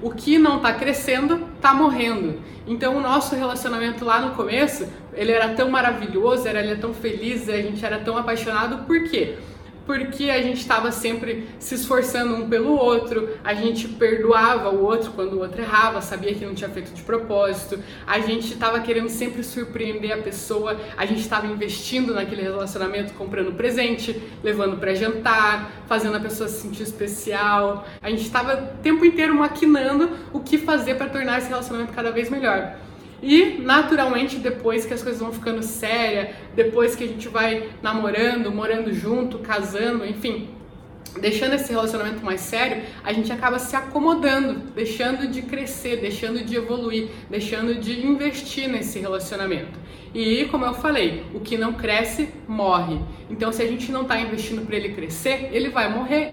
o que não está crescendo está morrendo. Então o nosso relacionamento lá no começo, ele era tão maravilhoso, era, ele era tão feliz, a gente era tão apaixonado, por quê? Porque a gente estava sempre se esforçando um pelo outro, a gente perdoava o outro quando o outro errava, sabia que não tinha feito de propósito, a gente estava querendo sempre surpreender a pessoa, a gente estava investindo naquele relacionamento, comprando presente, levando para jantar, fazendo a pessoa se sentir especial, a gente estava o tempo inteiro maquinando o que fazer para tornar esse relacionamento cada vez melhor. E naturalmente depois que as coisas vão ficando sérias, depois que a gente vai namorando, morando junto, casando, enfim, deixando esse relacionamento mais sério, a gente acaba se acomodando, deixando de crescer, deixando de evoluir, deixando de investir nesse relacionamento. E como eu falei, o que não cresce morre. Então se a gente não está investindo para ele crescer, ele vai morrer.